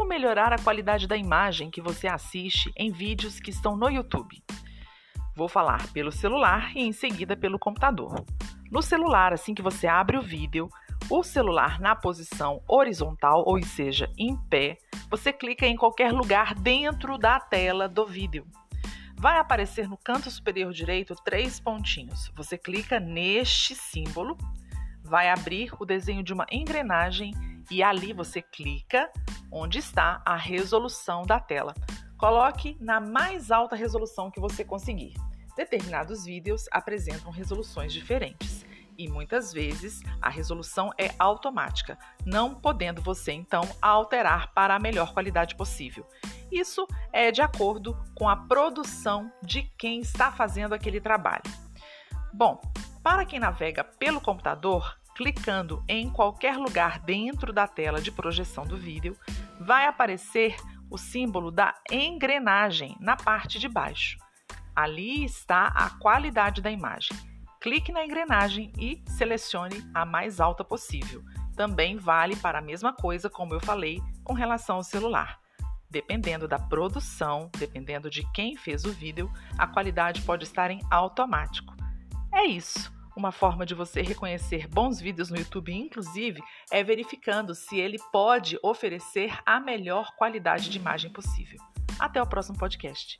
como melhorar a qualidade da imagem que você assiste em vídeos que estão no YouTube. Vou falar pelo celular e em seguida pelo computador. No celular, assim que você abre o vídeo, o celular na posição horizontal, ou seja, em pé, você clica em qualquer lugar dentro da tela do vídeo. Vai aparecer no canto superior direito três pontinhos. Você clica neste símbolo, vai abrir o desenho de uma engrenagem e ali você clica onde está a resolução da tela. Coloque na mais alta resolução que você conseguir. Determinados vídeos apresentam resoluções diferentes e muitas vezes a resolução é automática, não podendo você então alterar para a melhor qualidade possível. Isso é de acordo com a produção de quem está fazendo aquele trabalho. Bom, para quem navega pelo computador, clicando em qualquer lugar dentro da tela de projeção do vídeo, vai aparecer o símbolo da engrenagem na parte de baixo. Ali está a qualidade da imagem. Clique na engrenagem e selecione a mais alta possível. Também vale para a mesma coisa, como eu falei, com relação ao celular. Dependendo da produção, dependendo de quem fez o vídeo, a qualidade pode estar em automático. É isso. Uma forma de você reconhecer bons vídeos no YouTube, inclusive, é verificando se ele pode oferecer a melhor qualidade de imagem possível. Até o próximo podcast.